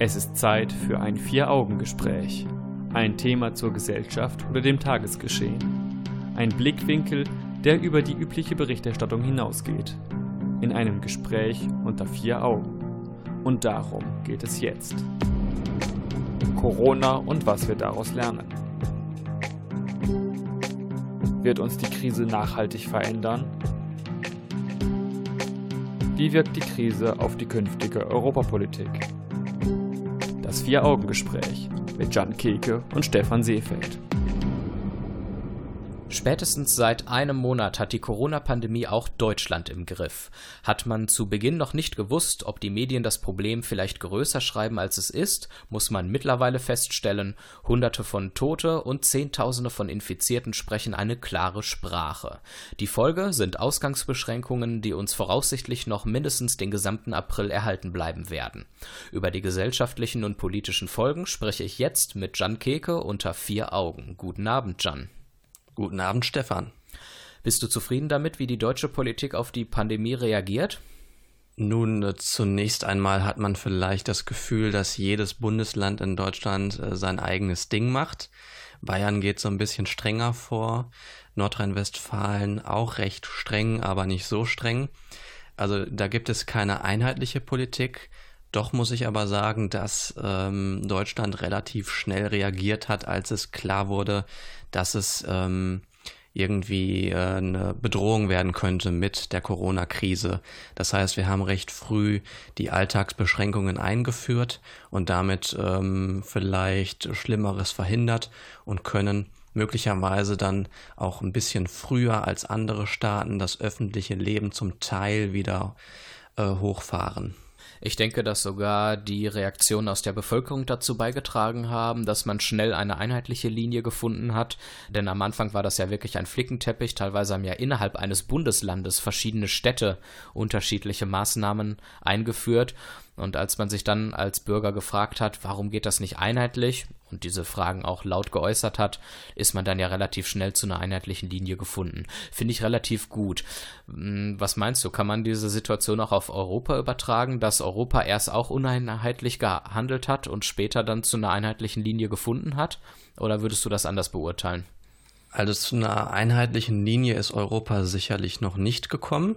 Es ist Zeit für ein Vier-Augen-Gespräch. Ein Thema zur Gesellschaft oder dem Tagesgeschehen. Ein Blickwinkel, der über die übliche Berichterstattung hinausgeht. In einem Gespräch unter vier Augen. Und darum geht es jetzt. Corona und was wir daraus lernen. Wird uns die Krise nachhaltig verändern? Wie wirkt die Krise auf die künftige Europapolitik? Vier-Augen-Gespräch mit Jan Keke und Stefan Seefeld. Spätestens seit einem Monat hat die Corona-Pandemie auch Deutschland im Griff. Hat man zu Beginn noch nicht gewusst, ob die Medien das Problem vielleicht größer schreiben, als es ist, muss man mittlerweile feststellen, Hunderte von Tote und Zehntausende von Infizierten sprechen eine klare Sprache. Die Folge sind Ausgangsbeschränkungen, die uns voraussichtlich noch mindestens den gesamten April erhalten bleiben werden. Über die gesellschaftlichen und politischen Folgen spreche ich jetzt mit Jan Keke unter vier Augen. Guten Abend, Jan. Guten Abend, Stefan. Bist du zufrieden damit, wie die deutsche Politik auf die Pandemie reagiert? Nun, äh, zunächst einmal hat man vielleicht das Gefühl, dass jedes Bundesland in Deutschland äh, sein eigenes Ding macht. Bayern geht so ein bisschen strenger vor, Nordrhein-Westfalen auch recht streng, aber nicht so streng. Also da gibt es keine einheitliche Politik. Doch muss ich aber sagen, dass ähm, Deutschland relativ schnell reagiert hat, als es klar wurde, dass es ähm, irgendwie äh, eine Bedrohung werden könnte mit der Corona-Krise. Das heißt, wir haben recht früh die Alltagsbeschränkungen eingeführt und damit ähm, vielleicht Schlimmeres verhindert und können möglicherweise dann auch ein bisschen früher als andere Staaten das öffentliche Leben zum Teil wieder äh, hochfahren. Ich denke, dass sogar die Reaktionen aus der Bevölkerung dazu beigetragen haben, dass man schnell eine einheitliche Linie gefunden hat. Denn am Anfang war das ja wirklich ein Flickenteppich. Teilweise haben ja innerhalb eines Bundeslandes verschiedene Städte unterschiedliche Maßnahmen eingeführt. Und als man sich dann als Bürger gefragt hat, warum geht das nicht einheitlich und diese Fragen auch laut geäußert hat, ist man dann ja relativ schnell zu einer einheitlichen Linie gefunden. Finde ich relativ gut. Hm, was meinst du, kann man diese Situation auch auf Europa übertragen, dass Europa erst auch uneinheitlich gehandelt hat und später dann zu einer einheitlichen Linie gefunden hat? Oder würdest du das anders beurteilen? Also zu einer einheitlichen Linie ist Europa sicherlich noch nicht gekommen.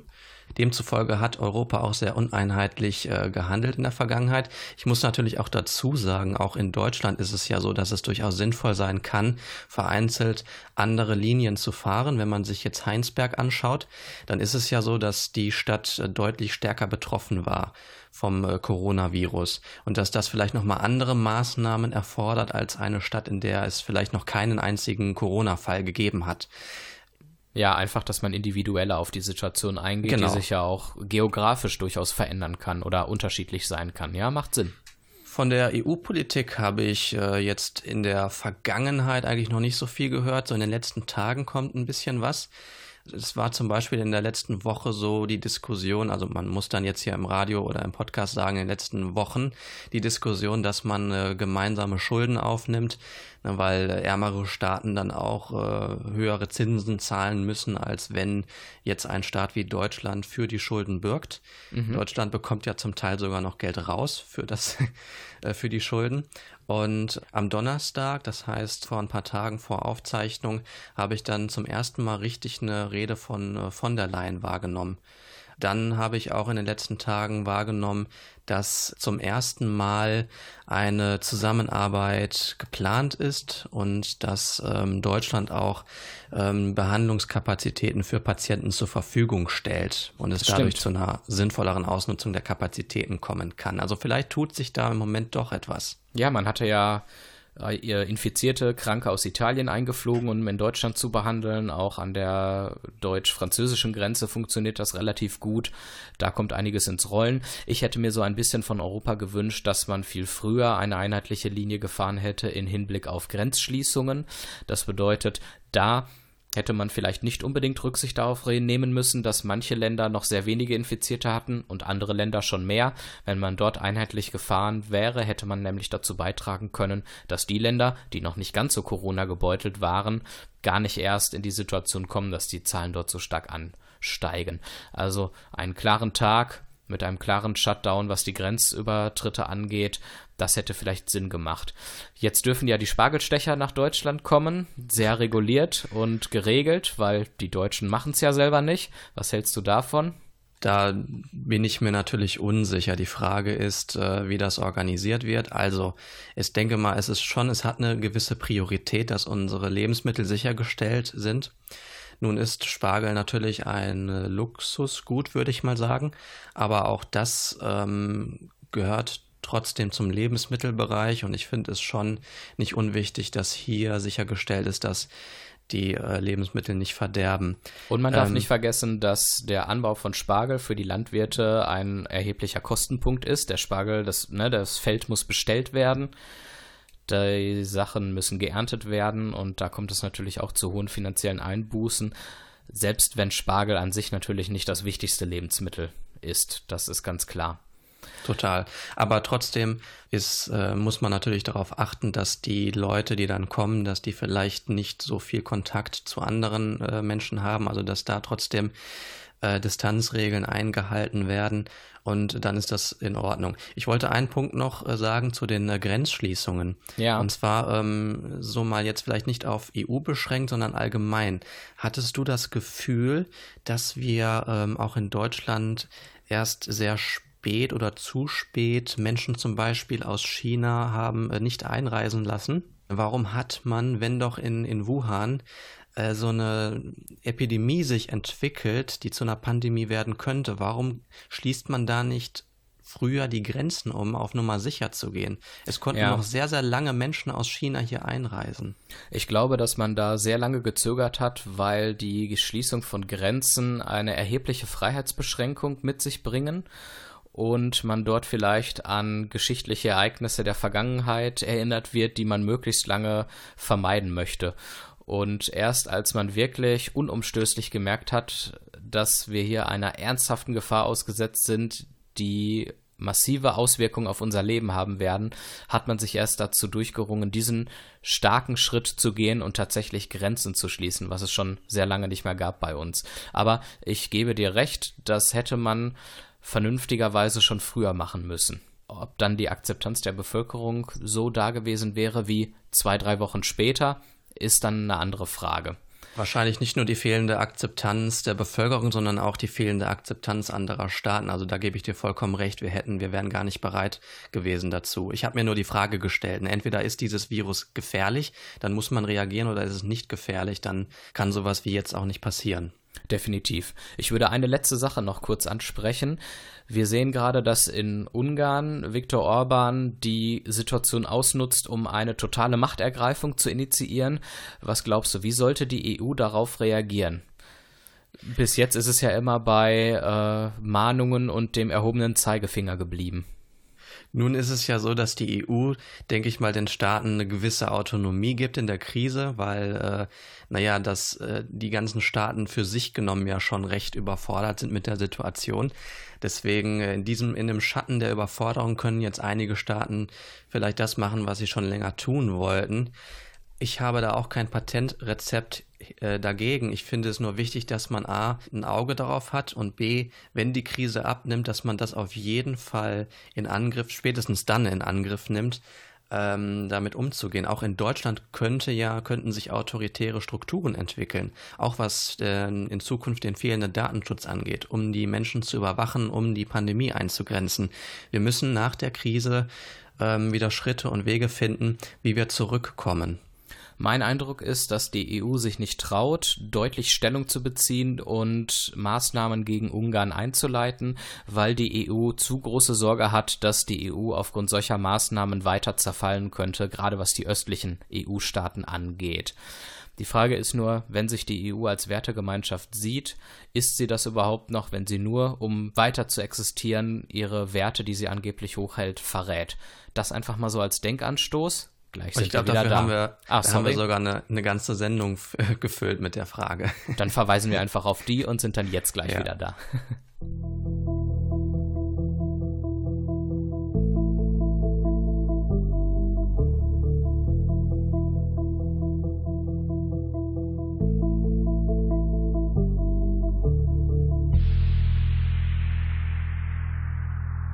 Demzufolge hat Europa auch sehr uneinheitlich äh, gehandelt in der Vergangenheit. Ich muss natürlich auch dazu sagen, auch in Deutschland ist es ja so, dass es durchaus sinnvoll sein kann, vereinzelt andere Linien zu fahren. Wenn man sich jetzt Heinsberg anschaut, dann ist es ja so, dass die Stadt äh, deutlich stärker betroffen war vom äh, Coronavirus und dass das vielleicht nochmal andere Maßnahmen erfordert als eine Stadt, in der es vielleicht noch keinen einzigen Corona-Fall gegeben hat. Ja, einfach, dass man individueller auf die Situation eingeht, genau. die sich ja auch geografisch durchaus verändern kann oder unterschiedlich sein kann. Ja, macht Sinn. Von der EU-Politik habe ich äh, jetzt in der Vergangenheit eigentlich noch nicht so viel gehört. So in den letzten Tagen kommt ein bisschen was. Es war zum Beispiel in der letzten Woche so die Diskussion, also man muss dann jetzt hier im Radio oder im Podcast sagen, in den letzten Wochen die Diskussion, dass man äh, gemeinsame Schulden aufnimmt, ne, weil ärmere Staaten dann auch äh, höhere Zinsen zahlen müssen, als wenn jetzt ein Staat wie Deutschland für die Schulden birgt. Mhm. Deutschland bekommt ja zum Teil sogar noch Geld raus für das, äh, für die Schulden. Und am Donnerstag, das heißt vor ein paar Tagen vor Aufzeichnung, habe ich dann zum ersten Mal richtig eine Rede von äh, von der Leyen wahrgenommen. Dann habe ich auch in den letzten Tagen wahrgenommen, dass zum ersten Mal eine Zusammenarbeit geplant ist und dass ähm, Deutschland auch ähm, Behandlungskapazitäten für Patienten zur Verfügung stellt und es dadurch zu einer sinnvolleren Ausnutzung der Kapazitäten kommen kann. Also vielleicht tut sich da im Moment doch etwas. Ja, man hatte ja infizierte Kranke aus Italien eingeflogen, um in Deutschland zu behandeln. Auch an der deutsch-französischen Grenze funktioniert das relativ gut. Da kommt einiges ins Rollen. Ich hätte mir so ein bisschen von Europa gewünscht, dass man viel früher eine einheitliche Linie gefahren hätte in Hinblick auf Grenzschließungen. Das bedeutet, da hätte man vielleicht nicht unbedingt Rücksicht darauf nehmen müssen, dass manche Länder noch sehr wenige Infizierte hatten und andere Länder schon mehr. Wenn man dort einheitlich gefahren wäre, hätte man nämlich dazu beitragen können, dass die Länder, die noch nicht ganz so Corona gebeutelt waren, gar nicht erst in die Situation kommen, dass die Zahlen dort so stark ansteigen. Also einen klaren Tag, mit einem klaren Shutdown, was die Grenzübertritte angeht. Das hätte vielleicht Sinn gemacht. Jetzt dürfen ja die Spargelstecher nach Deutschland kommen, sehr reguliert und geregelt, weil die Deutschen machen es ja selber nicht. Was hältst du davon? Da bin ich mir natürlich unsicher. Die Frage ist, äh, wie das organisiert wird. Also, ich denke mal, es ist schon, es hat eine gewisse Priorität, dass unsere Lebensmittel sichergestellt sind. Nun ist Spargel natürlich ein Luxusgut, würde ich mal sagen. Aber auch das ähm, gehört trotzdem zum Lebensmittelbereich und ich finde es schon nicht unwichtig, dass hier sichergestellt ist, dass die äh, Lebensmittel nicht verderben. Und man darf ähm, nicht vergessen, dass der Anbau von Spargel für die Landwirte ein erheblicher Kostenpunkt ist. Der Spargel, das, ne, das Feld muss bestellt werden. Die Sachen müssen geerntet werden und da kommt es natürlich auch zu hohen finanziellen Einbußen. Selbst wenn Spargel an sich natürlich nicht das wichtigste Lebensmittel ist, das ist ganz klar. Total. Aber trotzdem ist, äh, muss man natürlich darauf achten, dass die Leute, die dann kommen, dass die vielleicht nicht so viel Kontakt zu anderen äh, Menschen haben, also dass da trotzdem äh, Distanzregeln eingehalten werden und dann ist das in Ordnung. Ich wollte einen Punkt noch äh, sagen zu den äh, Grenzschließungen. Ja. Und zwar ähm, so mal jetzt vielleicht nicht auf EU beschränkt, sondern allgemein. Hattest du das Gefühl, dass wir ähm, auch in Deutschland erst sehr spät spät oder zu spät Menschen zum Beispiel aus China haben äh, nicht einreisen lassen. Warum hat man, wenn doch in, in Wuhan äh, so eine Epidemie sich entwickelt, die zu einer Pandemie werden könnte, warum schließt man da nicht früher die Grenzen um, auf Nummer sicher zu gehen. Es konnten ja. noch sehr, sehr lange Menschen aus China hier einreisen. Ich glaube, dass man da sehr lange gezögert hat, weil die Schließung von Grenzen eine erhebliche Freiheitsbeschränkung mit sich bringen und man dort vielleicht an geschichtliche Ereignisse der Vergangenheit erinnert wird, die man möglichst lange vermeiden möchte. Und erst als man wirklich unumstößlich gemerkt hat, dass wir hier einer ernsthaften Gefahr ausgesetzt sind, die massive Auswirkungen auf unser Leben haben werden, hat man sich erst dazu durchgerungen, diesen starken Schritt zu gehen und tatsächlich Grenzen zu schließen, was es schon sehr lange nicht mehr gab bei uns. Aber ich gebe dir recht, das hätte man vernünftigerweise schon früher machen müssen. Ob dann die Akzeptanz der Bevölkerung so da gewesen wäre wie zwei, drei Wochen später, ist dann eine andere Frage. Wahrscheinlich nicht nur die fehlende Akzeptanz der Bevölkerung, sondern auch die fehlende Akzeptanz anderer Staaten. Also da gebe ich dir vollkommen recht. Wir hätten, wir wären gar nicht bereit gewesen dazu. Ich habe mir nur die Frage gestellt. Entweder ist dieses Virus gefährlich, dann muss man reagieren, oder ist es nicht gefährlich, dann kann sowas wie jetzt auch nicht passieren. Definitiv. Ich würde eine letzte Sache noch kurz ansprechen. Wir sehen gerade, dass in Ungarn Viktor Orban die Situation ausnutzt, um eine totale Machtergreifung zu initiieren. Was glaubst du, wie sollte die EU darauf reagieren? Bis jetzt ist es ja immer bei äh, Mahnungen und dem erhobenen Zeigefinger geblieben. Nun ist es ja so, dass die EU, denke ich mal, den Staaten eine gewisse Autonomie gibt in der Krise, weil, äh, naja, dass äh, die ganzen Staaten für sich genommen ja schon recht überfordert sind mit der Situation. Deswegen äh, in diesem, in dem Schatten der Überforderung können jetzt einige Staaten vielleicht das machen, was sie schon länger tun wollten ich habe da auch kein Patentrezept äh, dagegen. Ich finde es nur wichtig, dass man A, ein Auge darauf hat und B, wenn die Krise abnimmt, dass man das auf jeden Fall in Angriff, spätestens dann in Angriff nimmt, ähm, damit umzugehen. Auch in Deutschland könnte ja, könnten sich autoritäre Strukturen entwickeln. Auch was äh, in Zukunft den fehlenden Datenschutz angeht, um die Menschen zu überwachen, um die Pandemie einzugrenzen. Wir müssen nach der Krise ähm, wieder Schritte und Wege finden, wie wir zurückkommen. Mein Eindruck ist, dass die EU sich nicht traut, deutlich Stellung zu beziehen und Maßnahmen gegen Ungarn einzuleiten, weil die EU zu große Sorge hat, dass die EU aufgrund solcher Maßnahmen weiter zerfallen könnte, gerade was die östlichen EU-Staaten angeht. Die Frage ist nur, wenn sich die EU als Wertegemeinschaft sieht, ist sie das überhaupt noch, wenn sie nur, um weiter zu existieren, ihre Werte, die sie angeblich hochhält, verrät? Das einfach mal so als Denkanstoß. Gleich sind ich glaube, dafür da. haben wir, Ach, da haben wir sogar eine, eine ganze Sendung gefüllt mit der Frage. Dann verweisen wir einfach auf die und sind dann jetzt gleich ja. wieder da.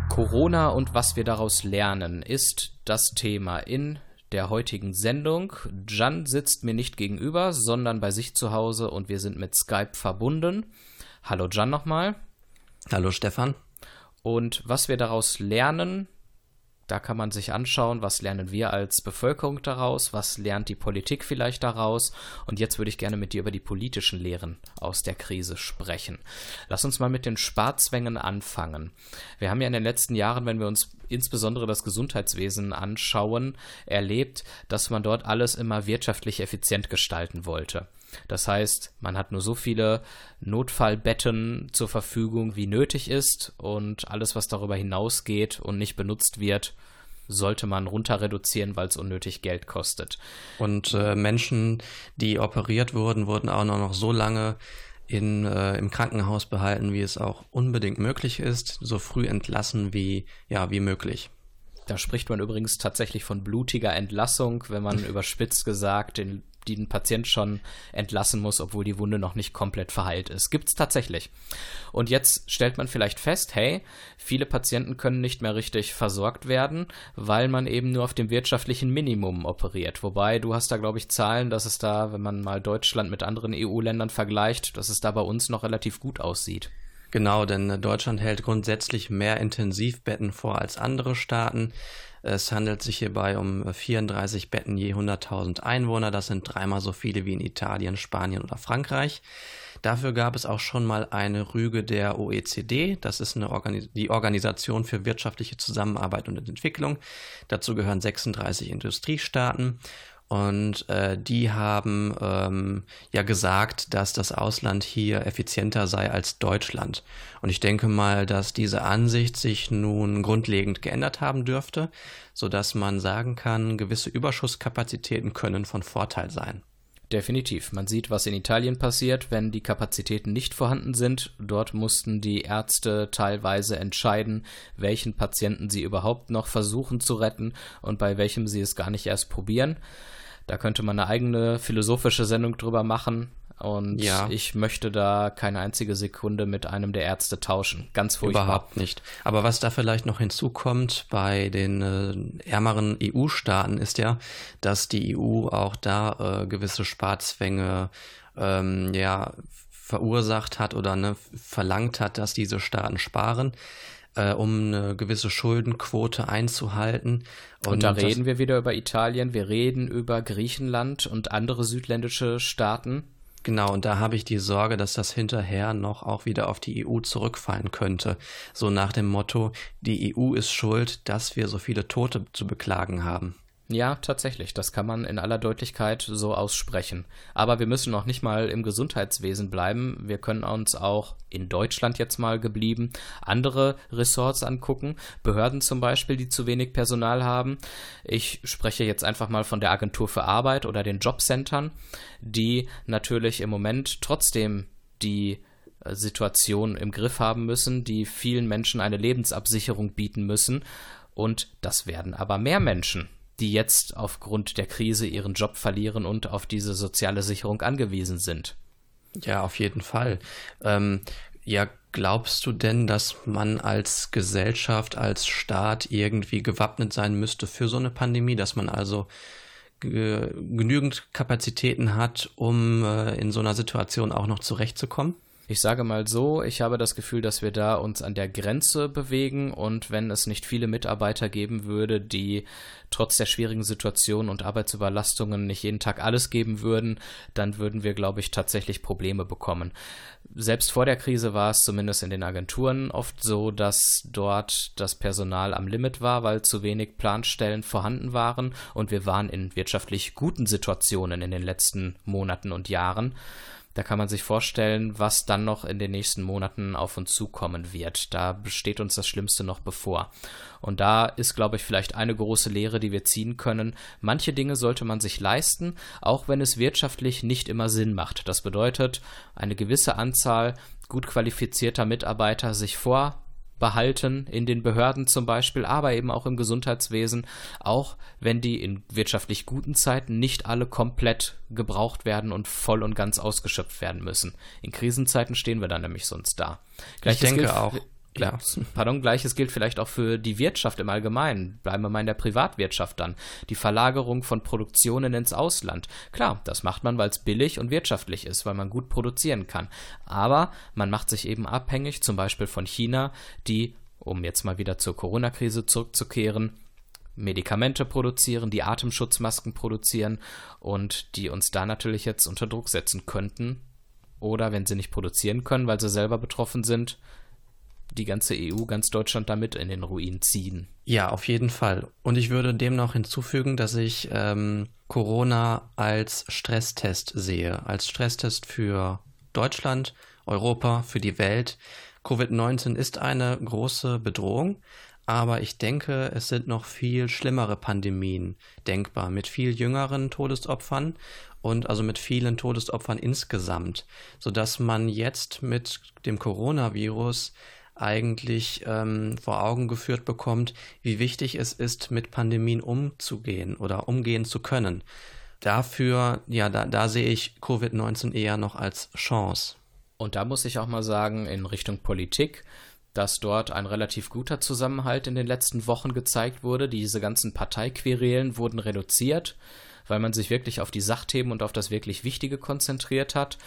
Corona und was wir daraus lernen ist das Thema in der heutigen Sendung. Jan sitzt mir nicht gegenüber, sondern bei sich zu Hause und wir sind mit Skype verbunden. Hallo Jan nochmal. Hallo Stefan. Und was wir daraus lernen, da kann man sich anschauen, was lernen wir als Bevölkerung daraus, was lernt die Politik vielleicht daraus. Und jetzt würde ich gerne mit dir über die politischen Lehren aus der Krise sprechen. Lass uns mal mit den Sparzwängen anfangen. Wir haben ja in den letzten Jahren, wenn wir uns insbesondere das Gesundheitswesen anschauen, erlebt, dass man dort alles immer wirtschaftlich effizient gestalten wollte. Das heißt, man hat nur so viele Notfallbetten zur Verfügung, wie nötig ist, und alles, was darüber hinausgeht und nicht benutzt wird, sollte man runter reduzieren, weil es unnötig Geld kostet. Und äh, Menschen, die operiert wurden, wurden auch noch so lange in, äh, im Krankenhaus behalten, wie es auch unbedingt möglich ist, so früh entlassen wie, ja, wie möglich. Da spricht man übrigens tatsächlich von blutiger Entlassung, wenn man überspitzt gesagt den die ein Patient schon entlassen muss, obwohl die Wunde noch nicht komplett verheilt ist. Gibt es tatsächlich. Und jetzt stellt man vielleicht fest, hey, viele Patienten können nicht mehr richtig versorgt werden, weil man eben nur auf dem wirtschaftlichen Minimum operiert. Wobei du hast da, glaube ich, Zahlen, dass es da, wenn man mal Deutschland mit anderen EU-Ländern vergleicht, dass es da bei uns noch relativ gut aussieht. Genau, denn Deutschland hält grundsätzlich mehr Intensivbetten vor als andere Staaten. Es handelt sich hierbei um 34 Betten je 100.000 Einwohner. Das sind dreimal so viele wie in Italien, Spanien oder Frankreich. Dafür gab es auch schon mal eine Rüge der OECD. Das ist Organis die Organisation für wirtschaftliche Zusammenarbeit und Entwicklung. Dazu gehören 36 Industriestaaten. Und äh, die haben ähm, ja gesagt, dass das Ausland hier effizienter sei als Deutschland. Und ich denke mal, dass diese Ansicht sich nun grundlegend geändert haben dürfte, sodass man sagen kann, gewisse Überschusskapazitäten können von Vorteil sein. Definitiv. Man sieht, was in Italien passiert, wenn die Kapazitäten nicht vorhanden sind. Dort mussten die Ärzte teilweise entscheiden, welchen Patienten sie überhaupt noch versuchen zu retten und bei welchem sie es gar nicht erst probieren. Da könnte man eine eigene philosophische Sendung drüber machen. Und ja. ich möchte da keine einzige Sekunde mit einem der Ärzte tauschen. Ganz furchtbar. Überhaupt nicht. Aber was da vielleicht noch hinzukommt bei den äh, ärmeren EU-Staaten ist ja, dass die EU auch da äh, gewisse Sparzwänge ähm, ja, verursacht hat oder ne, verlangt hat, dass diese Staaten sparen äh, um eine gewisse Schuldenquote einzuhalten. Und, und da reden wir wieder über Italien, wir reden über Griechenland und andere südländische Staaten. Genau, und da habe ich die Sorge, dass das hinterher noch auch wieder auf die EU zurückfallen könnte. So nach dem Motto, die EU ist schuld, dass wir so viele Tote zu beklagen haben. Ja, tatsächlich, das kann man in aller Deutlichkeit so aussprechen. Aber wir müssen noch nicht mal im Gesundheitswesen bleiben. Wir können uns auch in Deutschland jetzt mal geblieben andere Ressorts angucken. Behörden zum Beispiel, die zu wenig Personal haben. Ich spreche jetzt einfach mal von der Agentur für Arbeit oder den Jobcentern, die natürlich im Moment trotzdem die äh, Situation im Griff haben müssen, die vielen Menschen eine Lebensabsicherung bieten müssen. Und das werden aber mehr Menschen die jetzt aufgrund der Krise ihren Job verlieren und auf diese soziale Sicherung angewiesen sind. Ja, auf jeden Fall. Ähm, ja, glaubst du denn, dass man als Gesellschaft, als Staat irgendwie gewappnet sein müsste für so eine Pandemie, dass man also genügend Kapazitäten hat, um äh, in so einer Situation auch noch zurechtzukommen? Ich sage mal so, ich habe das Gefühl, dass wir da uns an der Grenze bewegen und wenn es nicht viele Mitarbeiter geben würde, die trotz der schwierigen Situation und Arbeitsüberlastungen nicht jeden Tag alles geben würden, dann würden wir, glaube ich, tatsächlich Probleme bekommen. Selbst vor der Krise war es zumindest in den Agenturen oft so, dass dort das Personal am Limit war, weil zu wenig Planstellen vorhanden waren und wir waren in wirtschaftlich guten Situationen in den letzten Monaten und Jahren. Da kann man sich vorstellen, was dann noch in den nächsten Monaten auf uns zukommen wird. Da besteht uns das Schlimmste noch bevor. Und da ist, glaube ich, vielleicht eine große Lehre, die wir ziehen können. Manche Dinge sollte man sich leisten, auch wenn es wirtschaftlich nicht immer Sinn macht. Das bedeutet, eine gewisse Anzahl gut qualifizierter Mitarbeiter sich vor behalten in den Behörden zum Beispiel, aber eben auch im Gesundheitswesen, auch wenn die in wirtschaftlich guten Zeiten nicht alle komplett gebraucht werden und voll und ganz ausgeschöpft werden müssen. In Krisenzeiten stehen wir dann nämlich sonst da. Gleiches ich denke auch. Klar. Pardon, gleiches gilt vielleicht auch für die Wirtschaft im Allgemeinen. Bleiben wir mal in der Privatwirtschaft dann. Die Verlagerung von Produktionen ins Ausland. Klar, das macht man, weil es billig und wirtschaftlich ist, weil man gut produzieren kann. Aber man macht sich eben abhängig, zum Beispiel von China, die, um jetzt mal wieder zur Corona-Krise zurückzukehren, Medikamente produzieren, die Atemschutzmasken produzieren und die uns da natürlich jetzt unter Druck setzen könnten. Oder wenn sie nicht produzieren können, weil sie selber betroffen sind, die ganze EU, ganz Deutschland damit in den Ruin ziehen. Ja, auf jeden Fall. Und ich würde dem noch hinzufügen, dass ich ähm, Corona als Stresstest sehe, als Stresstest für Deutschland, Europa, für die Welt. Covid-19 ist eine große Bedrohung, aber ich denke, es sind noch viel schlimmere Pandemien denkbar, mit viel jüngeren Todesopfern und also mit vielen Todesopfern insgesamt, sodass man jetzt mit dem Coronavirus eigentlich ähm, vor Augen geführt bekommt, wie wichtig es ist, mit Pandemien umzugehen oder umgehen zu können. Dafür, ja, da, da sehe ich Covid-19 eher noch als Chance. Und da muss ich auch mal sagen, in Richtung Politik, dass dort ein relativ guter Zusammenhalt in den letzten Wochen gezeigt wurde. Diese ganzen Parteiquerelen wurden reduziert weil man sich wirklich auf die Sachthemen und auf das wirklich Wichtige konzentriert hat.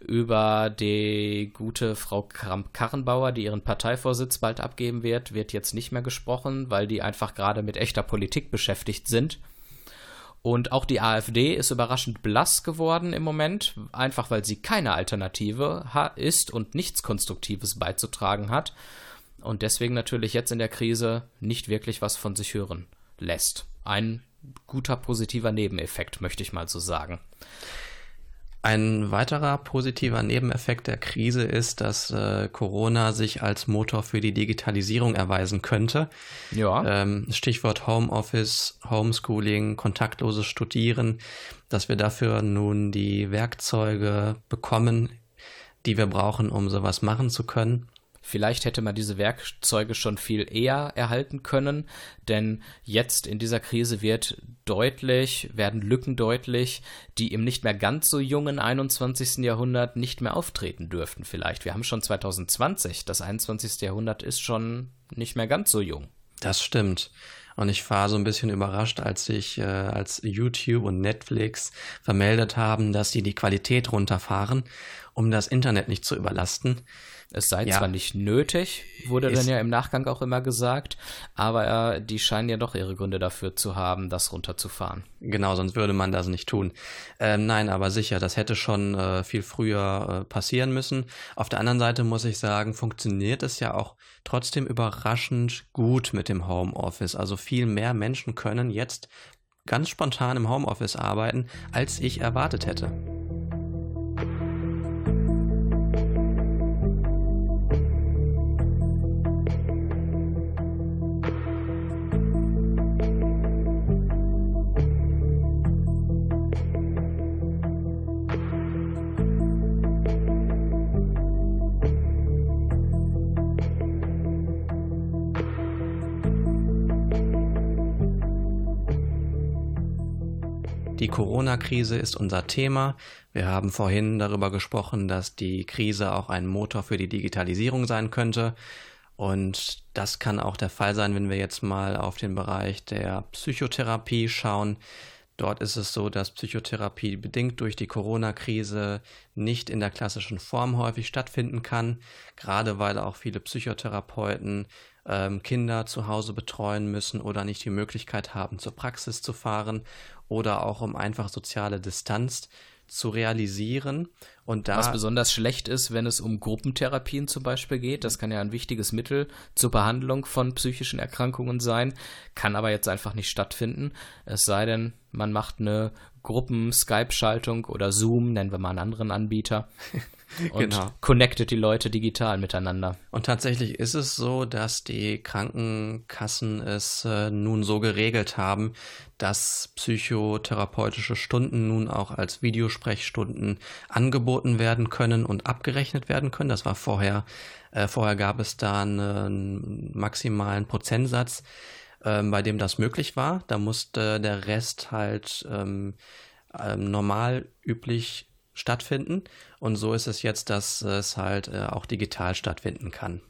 Über die gute Frau Kramp-Karrenbauer, die ihren Parteivorsitz bald abgeben wird, wird jetzt nicht mehr gesprochen, weil die einfach gerade mit echter Politik beschäftigt sind. Und auch die AfD ist überraschend blass geworden im Moment, einfach weil sie keine Alternative ist und nichts Konstruktives beizutragen hat. Und deswegen natürlich jetzt in der Krise nicht wirklich was von sich hören lässt. Ein guter positiver Nebeneffekt, möchte ich mal so sagen. Ein weiterer positiver Nebeneffekt der Krise ist, dass äh, Corona sich als Motor für die Digitalisierung erweisen könnte. Ja. Ähm, Stichwort Homeoffice, Homeschooling, kontaktloses Studieren, dass wir dafür nun die Werkzeuge bekommen, die wir brauchen, um sowas machen zu können. Vielleicht hätte man diese Werkzeuge schon viel eher erhalten können, denn jetzt in dieser Krise wird deutlich, werden Lücken deutlich, die im nicht mehr ganz so jungen 21. Jahrhundert nicht mehr auftreten dürften vielleicht. Wir haben schon 2020, das 21. Jahrhundert ist schon nicht mehr ganz so jung. Das stimmt. Und ich war so ein bisschen überrascht, als ich, äh, als YouTube und Netflix vermeldet haben, dass sie die Qualität runterfahren, um das Internet nicht zu überlasten. Es sei ja. zwar nicht nötig, wurde dann ja im Nachgang auch immer gesagt, aber äh, die scheinen ja doch ihre Gründe dafür zu haben, das runterzufahren. Genau, sonst würde man das nicht tun. Ähm, nein, aber sicher, das hätte schon äh, viel früher äh, passieren müssen. Auf der anderen Seite muss ich sagen, funktioniert es ja auch trotzdem überraschend gut mit dem Homeoffice. Also viel mehr Menschen können jetzt ganz spontan im Homeoffice arbeiten, als ich erwartet hätte. Corona-Krise ist unser Thema. Wir haben vorhin darüber gesprochen, dass die Krise auch ein Motor für die Digitalisierung sein könnte. Und das kann auch der Fall sein, wenn wir jetzt mal auf den Bereich der Psychotherapie schauen. Dort ist es so, dass Psychotherapie bedingt durch die Corona-Krise nicht in der klassischen Form häufig stattfinden kann, gerade weil auch viele Psychotherapeuten ähm, Kinder zu Hause betreuen müssen oder nicht die Möglichkeit haben, zur Praxis zu fahren oder auch um einfach soziale Distanz zu realisieren. Und da Was besonders schlecht ist, wenn es um Gruppentherapien zum Beispiel geht. Das kann ja ein wichtiges Mittel zur Behandlung von psychischen Erkrankungen sein, kann aber jetzt einfach nicht stattfinden. Es sei denn, man macht eine Gruppen-Skype-Schaltung oder Zoom, nennen wir mal einen anderen Anbieter. und genau. connectet die Leute digital miteinander. Und tatsächlich ist es so, dass die Krankenkassen es äh, nun so geregelt haben, dass psychotherapeutische Stunden nun auch als Videosprechstunden angeboten werden können und abgerechnet werden können. Das war vorher, äh, vorher gab es da einen maximalen Prozentsatz, äh, bei dem das möglich war. Da musste der Rest halt ähm, ähm, normal üblich stattfinden. Und so ist es jetzt, dass es halt äh, auch digital stattfinden kann.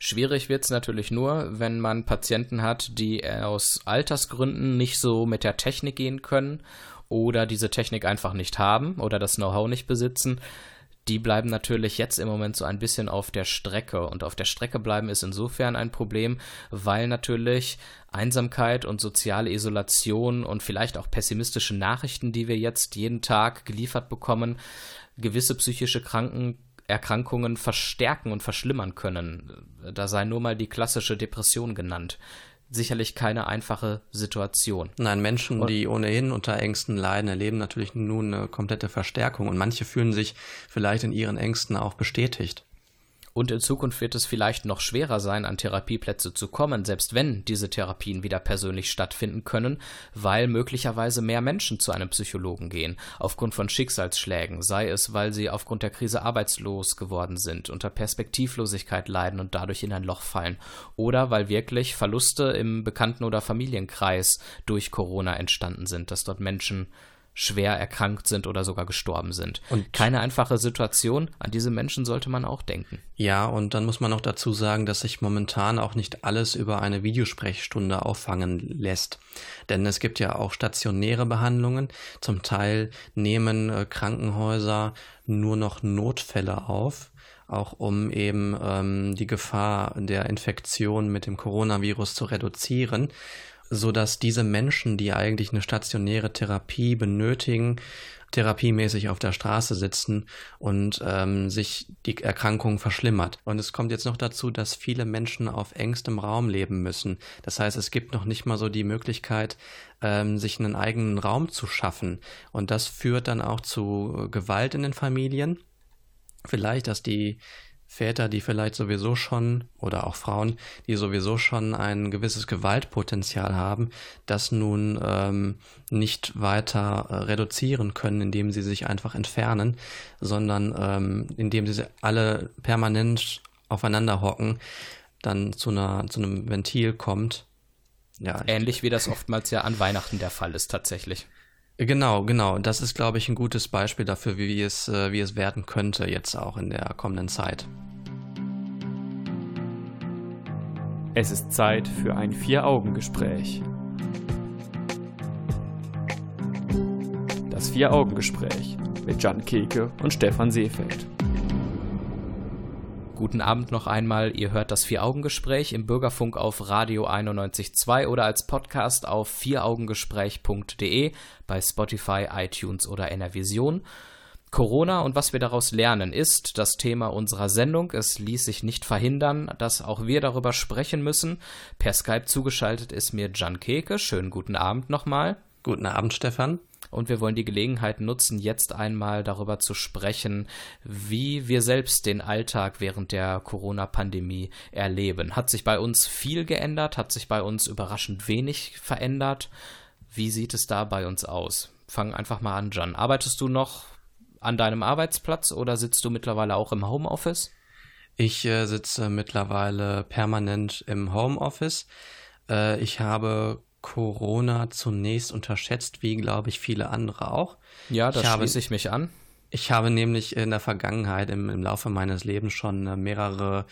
Schwierig wird es natürlich nur, wenn man Patienten hat, die aus Altersgründen nicht so mit der Technik gehen können oder diese Technik einfach nicht haben oder das Know-how nicht besitzen. Die bleiben natürlich jetzt im Moment so ein bisschen auf der Strecke. Und auf der Strecke bleiben ist insofern ein Problem, weil natürlich Einsamkeit und soziale Isolation und vielleicht auch pessimistische Nachrichten, die wir jetzt jeden Tag geliefert bekommen, gewisse psychische Kranken Erkrankungen verstärken und verschlimmern können. Da sei nur mal die klassische Depression genannt. Sicherlich keine einfache Situation. Nein, Menschen, die ohnehin unter Ängsten leiden, erleben natürlich nun eine komplette Verstärkung und manche fühlen sich vielleicht in ihren Ängsten auch bestätigt. Und in Zukunft wird es vielleicht noch schwerer sein, an Therapieplätze zu kommen, selbst wenn diese Therapien wieder persönlich stattfinden können, weil möglicherweise mehr Menschen zu einem Psychologen gehen, aufgrund von Schicksalsschlägen, sei es, weil sie aufgrund der Krise arbeitslos geworden sind, unter Perspektivlosigkeit leiden und dadurch in ein Loch fallen, oder weil wirklich Verluste im Bekannten- oder Familienkreis durch Corona entstanden sind, dass dort Menschen schwer erkrankt sind oder sogar gestorben sind. Und keine einfache Situation. An diese Menschen sollte man auch denken. Ja, und dann muss man noch dazu sagen, dass sich momentan auch nicht alles über eine Videosprechstunde auffangen lässt. Denn es gibt ja auch stationäre Behandlungen. Zum Teil nehmen äh, Krankenhäuser nur noch Notfälle auf auch um eben ähm, die Gefahr der Infektion mit dem Coronavirus zu reduzieren so dass diese Menschen, die eigentlich eine stationäre Therapie benötigen, therapiemäßig auf der Straße sitzen und ähm, sich die Erkrankung verschlimmert. Und es kommt jetzt noch dazu, dass viele Menschen auf engstem Raum leben müssen. Das heißt, es gibt noch nicht mal so die Möglichkeit, ähm, sich einen eigenen Raum zu schaffen. Und das führt dann auch zu Gewalt in den Familien. Vielleicht, dass die Väter, die vielleicht sowieso schon, oder auch Frauen, die sowieso schon ein gewisses Gewaltpotenzial haben, das nun ähm, nicht weiter äh, reduzieren können, indem sie sich einfach entfernen, sondern ähm, indem sie alle permanent aufeinander hocken, dann zu, einer, zu einem Ventil kommt. Ja, Ähnlich wie das oftmals ja an Weihnachten der Fall ist, tatsächlich. Genau, genau. Das ist, glaube ich, ein gutes Beispiel dafür, wie es, äh, wie es werden könnte jetzt auch in der kommenden Zeit. Es ist Zeit für ein Vier-Augen-Gespräch. Das Vier-Augen-Gespräch mit Jan Keke und Stefan Seefeld. Guten Abend noch einmal. Ihr hört das Vier-Augen-Gespräch im Bürgerfunk auf Radio 91.2 oder als Podcast auf vieraugengespräch.de bei Spotify, iTunes oder NRVision. Corona und was wir daraus lernen ist das Thema unserer Sendung. Es ließ sich nicht verhindern, dass auch wir darüber sprechen müssen. Per Skype zugeschaltet ist mir Jan Keke. Schönen guten Abend nochmal. Guten Abend, Stefan. Und wir wollen die Gelegenheit nutzen, jetzt einmal darüber zu sprechen, wie wir selbst den Alltag während der Corona-Pandemie erleben. Hat sich bei uns viel geändert? Hat sich bei uns überraschend wenig verändert? Wie sieht es da bei uns aus? Fang einfach mal an, Jan. Arbeitest du noch an deinem Arbeitsplatz oder sitzt du mittlerweile auch im Homeoffice? Ich äh, sitze mittlerweile permanent im Homeoffice. Äh, ich habe Corona zunächst unterschätzt, wie glaube ich viele andere auch. Ja, da schließe ich mich an. Ich habe nämlich in der Vergangenheit im, im Laufe meines Lebens schon äh, mehrere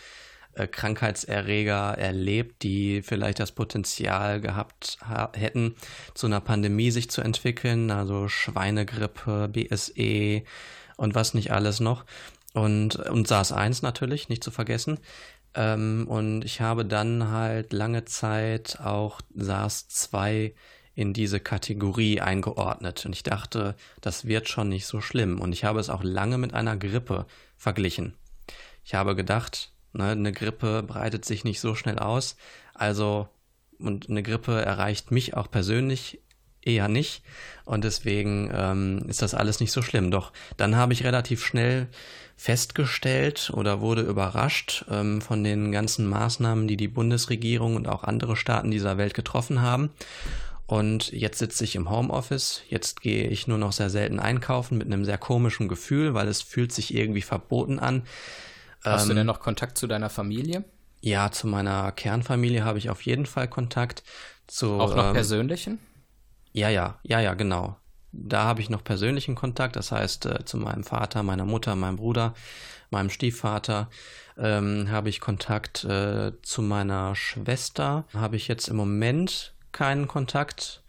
äh, Krankheitserreger erlebt, die vielleicht das Potenzial gehabt hätten, zu einer Pandemie sich zu entwickeln, also Schweinegrippe, BSE und was nicht alles noch. Und, und SARS-1 natürlich, nicht zu vergessen. Ähm, und ich habe dann halt lange Zeit auch SARS-2 in diese Kategorie eingeordnet. Und ich dachte, das wird schon nicht so schlimm. Und ich habe es auch lange mit einer Grippe verglichen. Ich habe gedacht, ne, eine Grippe breitet sich nicht so schnell aus. Also, und eine Grippe erreicht mich auch persönlich eher nicht. Und deswegen ähm, ist das alles nicht so schlimm. Doch dann habe ich relativ schnell festgestellt oder wurde überrascht ähm, von den ganzen Maßnahmen, die die Bundesregierung und auch andere Staaten dieser Welt getroffen haben. Und jetzt sitze ich im Homeoffice. Jetzt gehe ich nur noch sehr selten einkaufen mit einem sehr komischen Gefühl, weil es fühlt sich irgendwie verboten an. Hast ähm, du denn noch Kontakt zu deiner Familie? Ja, zu meiner Kernfamilie habe ich auf jeden Fall Kontakt. Zu, auch noch ähm, persönlichen? Ja, ja, ja, ja, genau. da habe ich noch persönlichen Kontakt, das heißt äh, zu meinem Vater, meiner Mutter, meinem Bruder, meinem Stiefvater ähm, habe ich Kontakt äh, zu meiner Schwester, habe ich jetzt im Moment keinen Kontakt,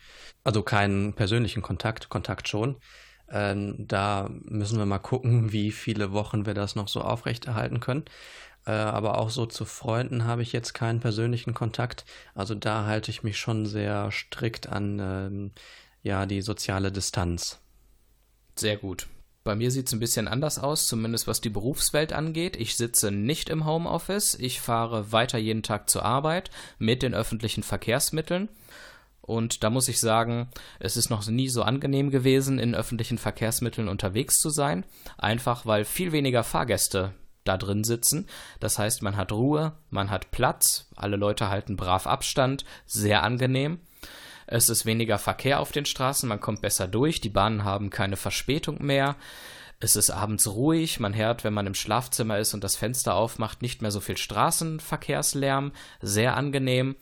also keinen persönlichen Kontakt, Kontakt schon. Ähm, da müssen wir mal gucken, wie viele Wochen wir das noch so aufrechterhalten können. Äh, aber auch so zu Freunden habe ich jetzt keinen persönlichen Kontakt. Also da halte ich mich schon sehr strikt an ähm, ja, die soziale Distanz. Sehr gut. Bei mir sieht es ein bisschen anders aus, zumindest was die Berufswelt angeht. Ich sitze nicht im Homeoffice. Ich fahre weiter jeden Tag zur Arbeit mit den öffentlichen Verkehrsmitteln. Und da muss ich sagen, es ist noch nie so angenehm gewesen, in öffentlichen Verkehrsmitteln unterwegs zu sein. Einfach weil viel weniger Fahrgäste da drin sitzen. Das heißt, man hat Ruhe, man hat Platz, alle Leute halten brav Abstand, sehr angenehm. Es ist weniger Verkehr auf den Straßen, man kommt besser durch, die Bahnen haben keine Verspätung mehr. Es ist abends ruhig, man hört, wenn man im Schlafzimmer ist und das Fenster aufmacht, nicht mehr so viel Straßenverkehrslärm, sehr angenehm.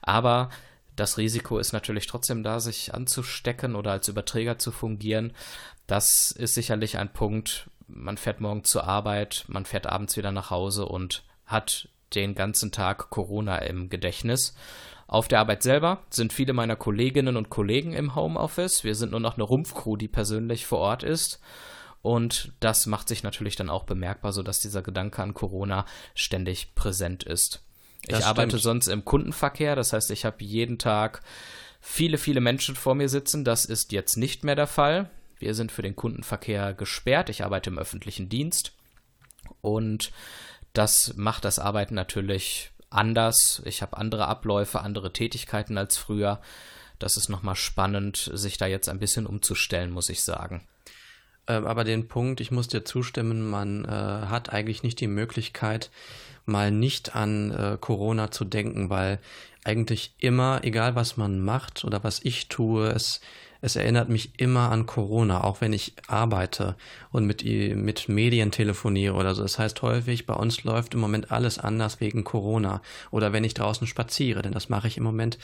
Aber das Risiko ist natürlich trotzdem da, sich anzustecken oder als Überträger zu fungieren. Das ist sicherlich ein Punkt. Man fährt morgen zur Arbeit, man fährt abends wieder nach Hause und hat den ganzen Tag Corona im Gedächtnis. Auf der Arbeit selber sind viele meiner Kolleginnen und Kollegen im Homeoffice. Wir sind nur noch eine Rumpfcrew, die persönlich vor Ort ist. Und das macht sich natürlich dann auch bemerkbar, sodass dieser Gedanke an Corona ständig präsent ist. Das ich arbeite sonst im Kundenverkehr, das heißt, ich habe jeden Tag viele, viele Menschen vor mir sitzen. Das ist jetzt nicht mehr der Fall. Wir sind für den Kundenverkehr gesperrt. Ich arbeite im öffentlichen Dienst. Und das macht das Arbeiten natürlich anders. Ich habe andere Abläufe, andere Tätigkeiten als früher. Das ist nochmal spannend, sich da jetzt ein bisschen umzustellen, muss ich sagen. Ähm, aber den Punkt, ich muss dir zustimmen, man äh, hat eigentlich nicht die Möglichkeit, mal nicht an äh, Corona zu denken, weil eigentlich immer, egal was man macht oder was ich tue, es es erinnert mich immer an Corona, auch wenn ich arbeite und mit, mit Medien telefoniere oder so. Das heißt häufig, bei uns läuft im Moment alles anders wegen Corona oder wenn ich draußen spaziere, denn das mache ich im Moment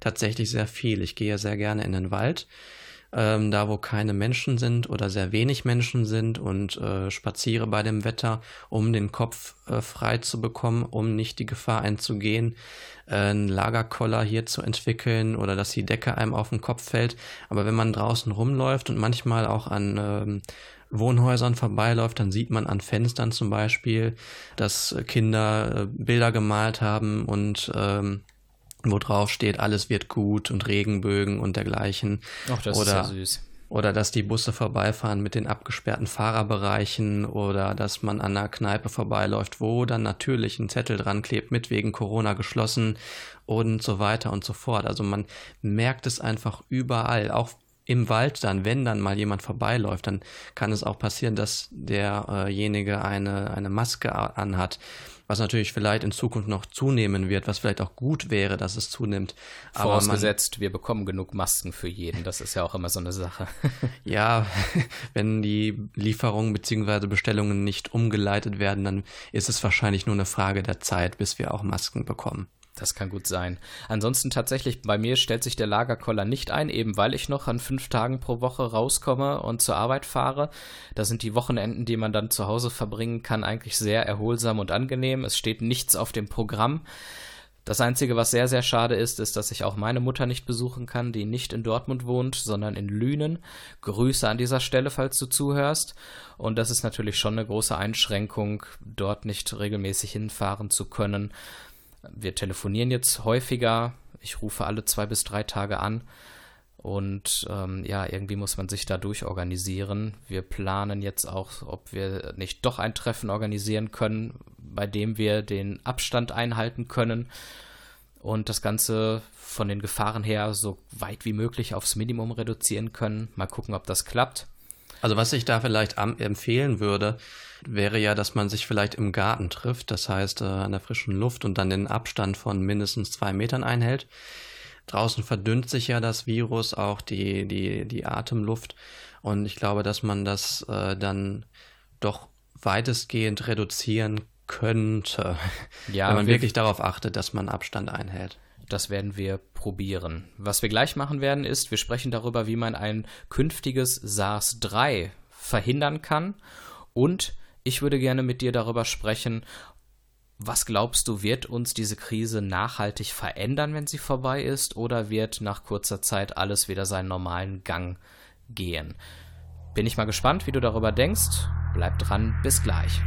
tatsächlich sehr viel. Ich gehe sehr gerne in den Wald ähm, da wo keine Menschen sind oder sehr wenig Menschen sind und äh, spaziere bei dem Wetter, um den Kopf äh, frei zu bekommen, um nicht die Gefahr einzugehen, einen Lagerkoller hier zu entwickeln oder dass die Decke einem auf den Kopf fällt. Aber wenn man draußen rumläuft und manchmal auch an ähm, Wohnhäusern vorbeiläuft, dann sieht man an Fenstern zum Beispiel, dass Kinder äh, Bilder gemalt haben und ähm, wo drauf steht, alles wird gut und Regenbögen und dergleichen. Ach, das oder, ist ja süß. Oder dass die Busse vorbeifahren mit den abgesperrten Fahrerbereichen oder dass man an einer Kneipe vorbeiläuft, wo dann natürlich ein Zettel dran klebt mit wegen Corona geschlossen und so weiter und so fort. Also man merkt es einfach überall, auch im Wald dann, wenn dann mal jemand vorbeiläuft, dann kann es auch passieren, dass derjenige eine, eine Maske anhat was natürlich vielleicht in Zukunft noch zunehmen wird, was vielleicht auch gut wäre, dass es zunimmt. Vorausgesetzt, wir bekommen genug Masken für jeden, das ist ja auch immer so eine Sache. ja, wenn die Lieferungen bzw. Bestellungen nicht umgeleitet werden, dann ist es wahrscheinlich nur eine Frage der Zeit, bis wir auch Masken bekommen. Das kann gut sein. Ansonsten tatsächlich, bei mir stellt sich der Lagerkoller nicht ein, eben weil ich noch an fünf Tagen pro Woche rauskomme und zur Arbeit fahre. Da sind die Wochenenden, die man dann zu Hause verbringen kann, eigentlich sehr erholsam und angenehm. Es steht nichts auf dem Programm. Das Einzige, was sehr, sehr schade ist, ist, dass ich auch meine Mutter nicht besuchen kann, die nicht in Dortmund wohnt, sondern in Lünen. Grüße an dieser Stelle, falls du zuhörst. Und das ist natürlich schon eine große Einschränkung, dort nicht regelmäßig hinfahren zu können wir telefonieren jetzt häufiger. Ich rufe alle zwei bis drei Tage an. Und ähm, ja, irgendwie muss man sich da durchorganisieren. Wir planen jetzt auch, ob wir nicht doch ein Treffen organisieren können, bei dem wir den Abstand einhalten können und das Ganze von den Gefahren her so weit wie möglich aufs Minimum reduzieren können. Mal gucken, ob das klappt. Also was ich da vielleicht empfehlen würde, wäre ja, dass man sich vielleicht im Garten trifft, das heißt äh, an der frischen Luft und dann den Abstand von mindestens zwei Metern einhält. Draußen verdünnt sich ja das Virus, auch die, die, die Atemluft. Und ich glaube, dass man das äh, dann doch weitestgehend reduzieren könnte, ja, wenn man wirklich darauf achtet, dass man Abstand einhält. Das werden wir probieren. Was wir gleich machen werden, ist, wir sprechen darüber, wie man ein künftiges SARS-3 verhindern kann. Und ich würde gerne mit dir darüber sprechen, was glaubst du, wird uns diese Krise nachhaltig verändern, wenn sie vorbei ist, oder wird nach kurzer Zeit alles wieder seinen normalen Gang gehen? Bin ich mal gespannt, wie du darüber denkst. Bleib dran, bis gleich.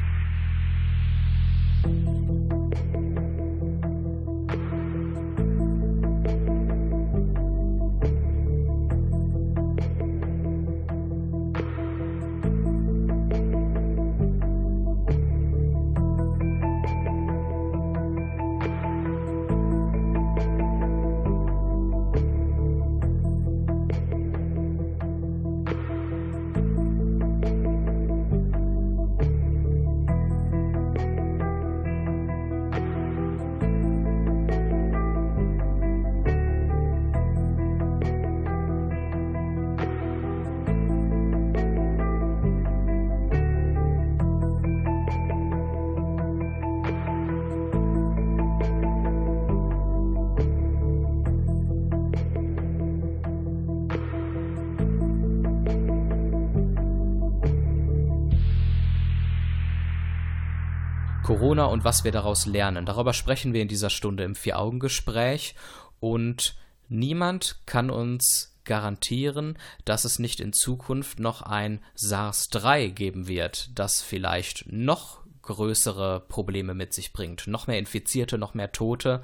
Corona und was wir daraus lernen. Darüber sprechen wir in dieser Stunde im Vier-Augen-Gespräch. Und niemand kann uns garantieren, dass es nicht in Zukunft noch ein SARS-3 geben wird, das vielleicht noch größere Probleme mit sich bringt, noch mehr Infizierte, noch mehr Tote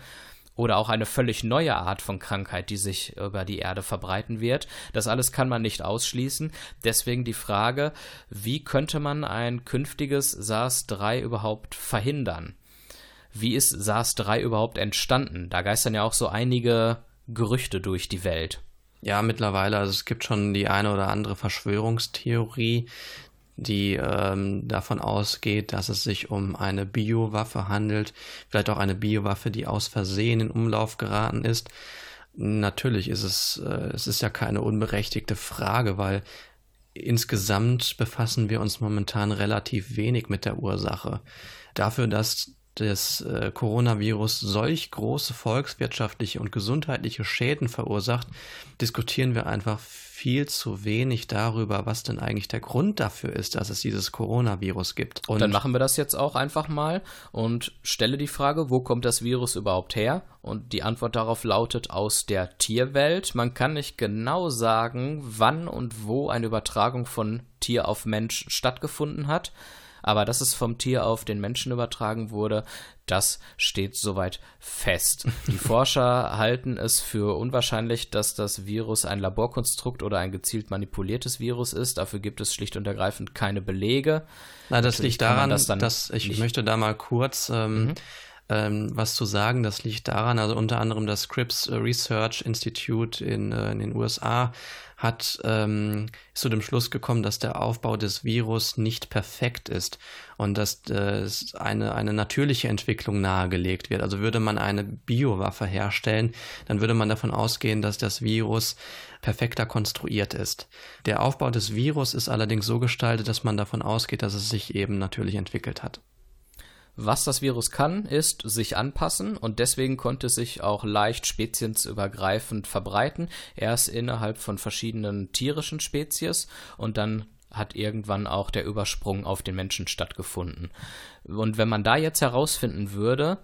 oder auch eine völlig neue Art von Krankheit, die sich über die Erde verbreiten wird. Das alles kann man nicht ausschließen. Deswegen die Frage, wie könnte man ein künftiges SARS-3 überhaupt verhindern? Wie ist SARS-3 überhaupt entstanden? Da geistern ja auch so einige Gerüchte durch die Welt. Ja, mittlerweile, also es gibt schon die eine oder andere Verschwörungstheorie, die ähm, davon ausgeht, dass es sich um eine Biowaffe handelt, vielleicht auch eine Biowaffe, die aus Versehen in Umlauf geraten ist. Natürlich ist es, äh, es ist ja keine unberechtigte Frage, weil insgesamt befassen wir uns momentan relativ wenig mit der Ursache. Dafür, dass das äh, Coronavirus solch große volkswirtschaftliche und gesundheitliche Schäden verursacht, diskutieren wir einfach viel zu wenig darüber, was denn eigentlich der Grund dafür ist, dass es dieses Coronavirus gibt. Und dann machen wir das jetzt auch einfach mal und stelle die Frage, wo kommt das Virus überhaupt her? Und die Antwort darauf lautet aus der Tierwelt. Man kann nicht genau sagen, wann und wo eine Übertragung von Tier auf Mensch stattgefunden hat. Aber dass es vom Tier auf den Menschen übertragen wurde, das steht soweit fest. Die Forscher halten es für unwahrscheinlich, dass das Virus ein Laborkonstrukt oder ein gezielt manipuliertes Virus ist. Dafür gibt es schlicht und ergreifend keine Belege. Na, das liegt daran, das dass ich möchte da mal kurz ähm, mhm. ähm, was zu sagen. Das liegt daran, also unter anderem das Scripps Research Institute in, äh, in den USA hat ähm, ist zu dem Schluss gekommen, dass der Aufbau des Virus nicht perfekt ist und dass äh, eine, eine natürliche Entwicklung nahegelegt wird. Also würde man eine Biowaffe herstellen, dann würde man davon ausgehen, dass das Virus perfekter konstruiert ist. Der Aufbau des Virus ist allerdings so gestaltet, dass man davon ausgeht, dass es sich eben natürlich entwickelt hat. Was das Virus kann, ist sich anpassen und deswegen konnte es sich auch leicht speziesübergreifend verbreiten. Erst innerhalb von verschiedenen tierischen Spezies und dann hat irgendwann auch der Übersprung auf den Menschen stattgefunden. Und wenn man da jetzt herausfinden würde,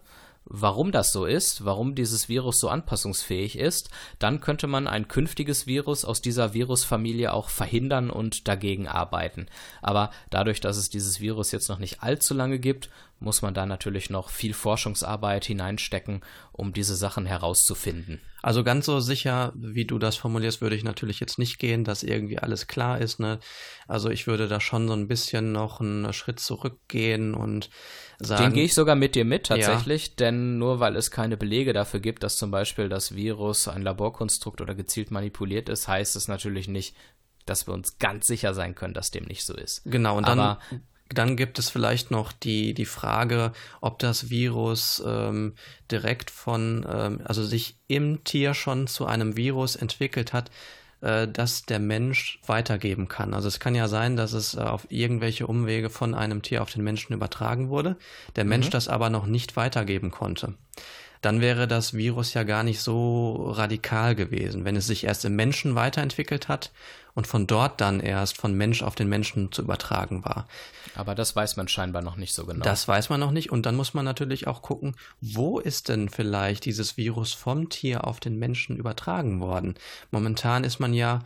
warum das so ist, warum dieses Virus so anpassungsfähig ist, dann könnte man ein künftiges Virus aus dieser Virusfamilie auch verhindern und dagegen arbeiten. Aber dadurch, dass es dieses Virus jetzt noch nicht allzu lange gibt, muss man da natürlich noch viel Forschungsarbeit hineinstecken, um diese Sachen herauszufinden. Also ganz so sicher, wie du das formulierst, würde ich natürlich jetzt nicht gehen, dass irgendwie alles klar ist. Ne? Also ich würde da schon so ein bisschen noch einen Schritt zurückgehen und sagen. Den gehe ich sogar mit dir mit tatsächlich, ja. denn nur weil es keine Belege dafür gibt, dass zum Beispiel das Virus ein Laborkonstrukt oder gezielt manipuliert ist, heißt es natürlich nicht, dass wir uns ganz sicher sein können, dass dem nicht so ist. Genau, und dann, Aber dann gibt es vielleicht noch die, die Frage, ob das Virus ähm, direkt von, ähm, also sich im Tier schon zu einem Virus entwickelt hat, äh, das der Mensch weitergeben kann. Also es kann ja sein, dass es äh, auf irgendwelche Umwege von einem Tier auf den Menschen übertragen wurde, der Mensch mhm. das aber noch nicht weitergeben konnte. dann wäre das Virus ja gar nicht so radikal gewesen. Wenn es sich erst im Menschen weiterentwickelt hat und von dort dann erst von Mensch auf den Menschen zu übertragen war. Aber das weiß man scheinbar noch nicht so genau. Das weiß man noch nicht und dann muss man natürlich auch gucken, wo ist denn vielleicht dieses Virus vom Tier auf den Menschen übertragen worden? Momentan ist man ja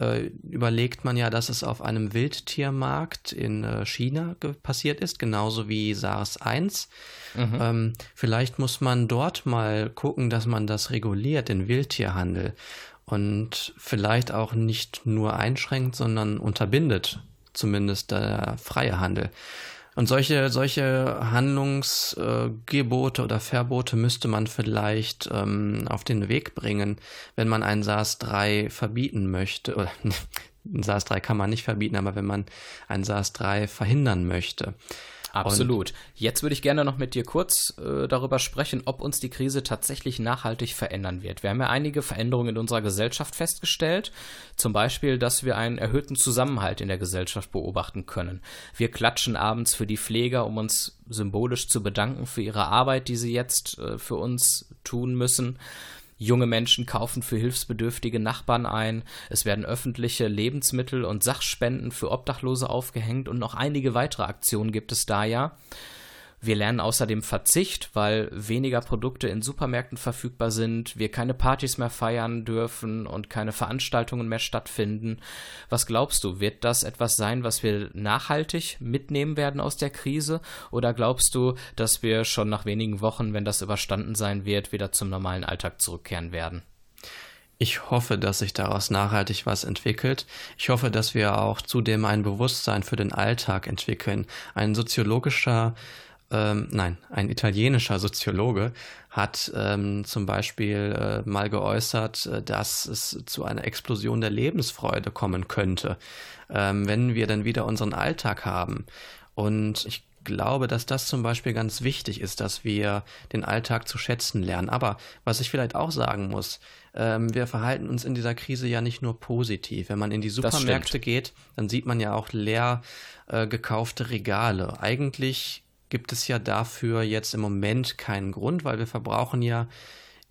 äh, überlegt man ja, dass es auf einem Wildtiermarkt in äh, China passiert ist, genauso wie SARS-1. Mhm. Ähm, vielleicht muss man dort mal gucken, dass man das reguliert, den Wildtierhandel und vielleicht auch nicht nur einschränkt, sondern unterbindet, zumindest der freie Handel. Und solche, solche Handlungsgebote oder Verbote müsste man vielleicht ähm, auf den Weg bringen, wenn man ein SARS-3 verbieten möchte. Oder ein SARS-3 kann man nicht verbieten, aber wenn man ein SARS-3 verhindern möchte. Absolut. Und Jetzt würde ich gerne noch mit dir kurz äh, darüber sprechen, ob uns die Krise tatsächlich nachhaltig verändern wird. Wir haben ja einige Veränderungen in unserer Gesellschaft festgestellt. Zum Beispiel, dass wir einen erhöhten Zusammenhalt in der Gesellschaft beobachten können. Wir klatschen abends für die Pfleger, um uns symbolisch zu bedanken für ihre Arbeit, die sie jetzt äh, für uns tun müssen. Junge Menschen kaufen für hilfsbedürftige Nachbarn ein. Es werden öffentliche Lebensmittel und Sachspenden für Obdachlose aufgehängt und noch einige weitere Aktionen gibt es da ja. Wir lernen außerdem Verzicht, weil weniger Produkte in Supermärkten verfügbar sind, wir keine Partys mehr feiern dürfen und keine Veranstaltungen mehr stattfinden. Was glaubst du, wird das etwas sein, was wir nachhaltig mitnehmen werden aus der Krise? Oder glaubst du, dass wir schon nach wenigen Wochen, wenn das überstanden sein wird, wieder zum normalen Alltag zurückkehren werden? Ich hoffe, dass sich daraus nachhaltig was entwickelt. Ich hoffe, dass wir auch zudem ein Bewusstsein für den Alltag entwickeln. Ein soziologischer ähm, nein, ein italienischer Soziologe hat ähm, zum Beispiel äh, mal geäußert, äh, dass es zu einer Explosion der Lebensfreude kommen könnte, ähm, wenn wir dann wieder unseren Alltag haben. Und ich glaube, dass das zum Beispiel ganz wichtig ist, dass wir den Alltag zu schätzen lernen. Aber was ich vielleicht auch sagen muss, ähm, wir verhalten uns in dieser Krise ja nicht nur positiv. Wenn man in die Supermärkte geht, dann sieht man ja auch leer äh, gekaufte Regale. Eigentlich gibt es ja dafür jetzt im Moment keinen Grund, weil wir verbrauchen ja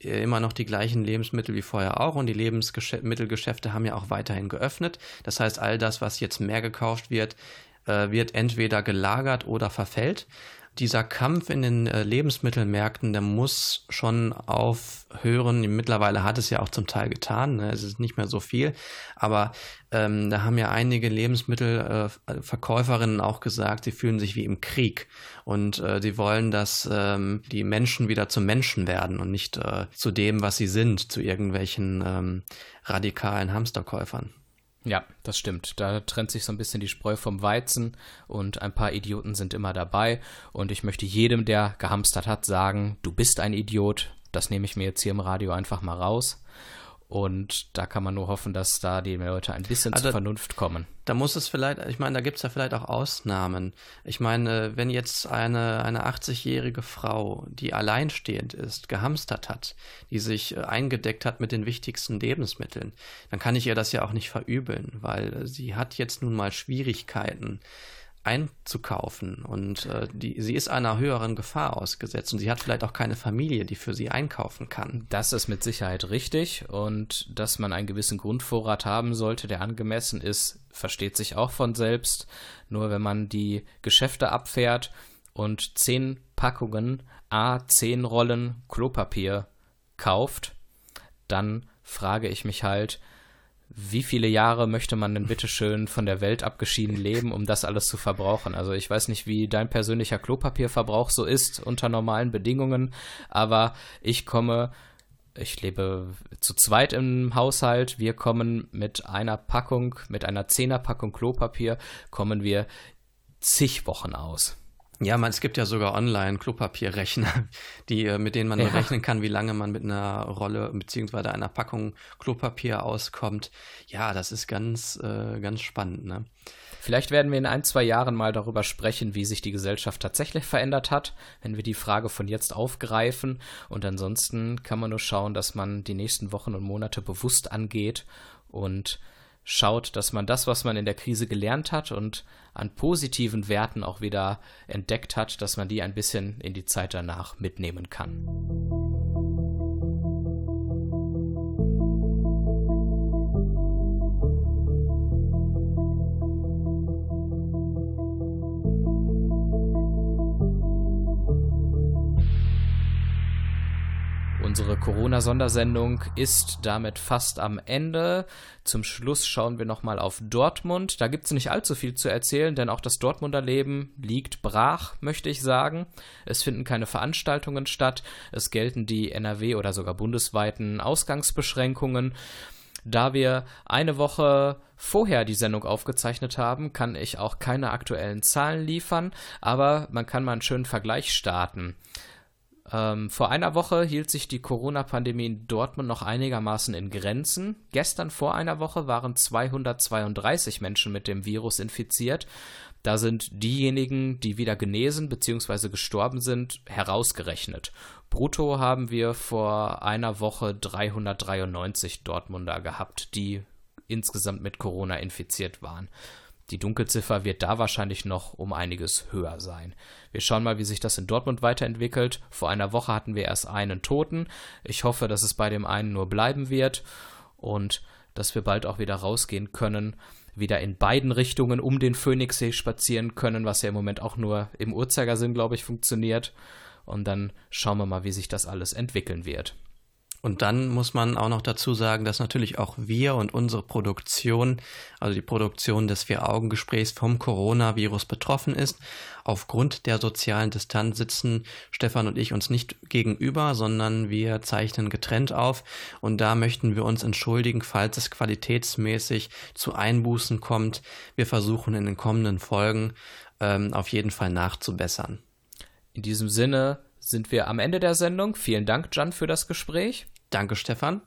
äh, immer noch die gleichen Lebensmittel wie vorher auch und die Lebensmittelgeschäfte haben ja auch weiterhin geöffnet. Das heißt, all das, was jetzt mehr gekauft wird, äh, wird entweder gelagert oder verfällt dieser Kampf in den äh, Lebensmittelmärkten, der muss schon aufhören. Mittlerweile hat es ja auch zum Teil getan, ne? es ist nicht mehr so viel, aber ähm, da haben ja einige Lebensmittelverkäuferinnen äh, auch gesagt, sie fühlen sich wie im Krieg und äh, sie wollen, dass ähm, die Menschen wieder zu Menschen werden und nicht äh, zu dem, was sie sind, zu irgendwelchen ähm, radikalen Hamsterkäufern. Ja, das stimmt. Da trennt sich so ein bisschen die Spreu vom Weizen und ein paar Idioten sind immer dabei. Und ich möchte jedem, der gehamstert hat, sagen, du bist ein Idiot. Das nehme ich mir jetzt hier im Radio einfach mal raus. Und da kann man nur hoffen, dass da die Leute ein bisschen also, zur Vernunft kommen. Da muss es vielleicht, ich meine, da gibt es ja vielleicht auch Ausnahmen. Ich meine, wenn jetzt eine, eine 80-jährige Frau, die alleinstehend ist, gehamstert hat, die sich äh, eingedeckt hat mit den wichtigsten Lebensmitteln, dann kann ich ihr das ja auch nicht verübeln, weil sie hat jetzt nun mal Schwierigkeiten einzukaufen und äh, die, sie ist einer höheren Gefahr ausgesetzt und sie hat vielleicht auch keine Familie, die für sie einkaufen kann. Das ist mit Sicherheit richtig und dass man einen gewissen Grundvorrat haben sollte, der angemessen ist, versteht sich auch von selbst. Nur wenn man die Geschäfte abfährt und zehn Packungen A, zehn Rollen Klopapier kauft, dann frage ich mich halt, wie viele Jahre möchte man denn bitte schön von der Welt abgeschieden leben, um das alles zu verbrauchen? Also ich weiß nicht, wie dein persönlicher Klopapierverbrauch so ist unter normalen Bedingungen, aber ich komme, ich lebe zu zweit im Haushalt, wir kommen mit einer Packung, mit einer Zehnerpackung Klopapier, kommen wir zig Wochen aus. Ja, man, es gibt ja sogar online Klopapierrechner, die, äh, mit denen man ja. rechnen kann, wie lange man mit einer Rolle beziehungsweise einer Packung Klopapier auskommt. Ja, das ist ganz, äh, ganz spannend. Ne? Vielleicht werden wir in ein, zwei Jahren mal darüber sprechen, wie sich die Gesellschaft tatsächlich verändert hat, wenn wir die Frage von jetzt aufgreifen. Und ansonsten kann man nur schauen, dass man die nächsten Wochen und Monate bewusst angeht und schaut, dass man das, was man in der Krise gelernt hat und an positiven Werten auch wieder entdeckt hat, dass man die ein bisschen in die Zeit danach mitnehmen kann. Corona-Sondersendung ist damit fast am Ende. Zum Schluss schauen wir nochmal auf Dortmund. Da gibt es nicht allzu viel zu erzählen, denn auch das Dortmunder Leben liegt brach, möchte ich sagen. Es finden keine Veranstaltungen statt. Es gelten die NRW- oder sogar bundesweiten Ausgangsbeschränkungen. Da wir eine Woche vorher die Sendung aufgezeichnet haben, kann ich auch keine aktuellen Zahlen liefern, aber man kann mal einen schönen Vergleich starten. Ähm, vor einer Woche hielt sich die Corona-Pandemie in Dortmund noch einigermaßen in Grenzen. Gestern vor einer Woche waren 232 Menschen mit dem Virus infiziert. Da sind diejenigen, die wieder genesen bzw. gestorben sind, herausgerechnet. Brutto haben wir vor einer Woche 393 Dortmunder gehabt, die insgesamt mit Corona infiziert waren. Die Dunkelziffer wird da wahrscheinlich noch um einiges höher sein. Wir schauen mal, wie sich das in Dortmund weiterentwickelt. Vor einer Woche hatten wir erst einen Toten. Ich hoffe, dass es bei dem einen nur bleiben wird und dass wir bald auch wieder rausgehen können, wieder in beiden Richtungen um den Phoenixsee spazieren können, was ja im Moment auch nur im Uhrzeigersinn, glaube ich, funktioniert. Und dann schauen wir mal, wie sich das alles entwickeln wird. Und dann muss man auch noch dazu sagen, dass natürlich auch wir und unsere Produktion, also die Produktion des Vier-Augen-Gesprächs vom Coronavirus betroffen ist. Aufgrund der sozialen Distanz sitzen Stefan und ich uns nicht gegenüber, sondern wir zeichnen getrennt auf. Und da möchten wir uns entschuldigen, falls es qualitätsmäßig zu Einbußen kommt. Wir versuchen in den kommenden Folgen ähm, auf jeden Fall nachzubessern. In diesem Sinne sind wir am Ende der Sendung. Vielen Dank, Jan, für das Gespräch. Danke, Stefan.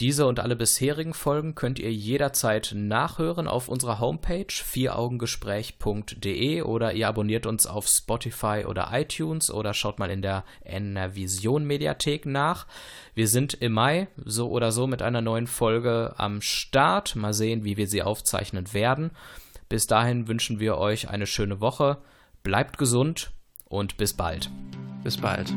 Diese und alle bisherigen Folgen könnt ihr jederzeit nachhören auf unserer Homepage vieraugengespräch.de oder ihr abonniert uns auf Spotify oder iTunes oder schaut mal in der NRVision Mediathek nach. Wir sind im Mai so oder so mit einer neuen Folge am Start. Mal sehen, wie wir sie aufzeichnen werden. Bis dahin wünschen wir euch eine schöne Woche. Bleibt gesund und bis bald. Bis bald.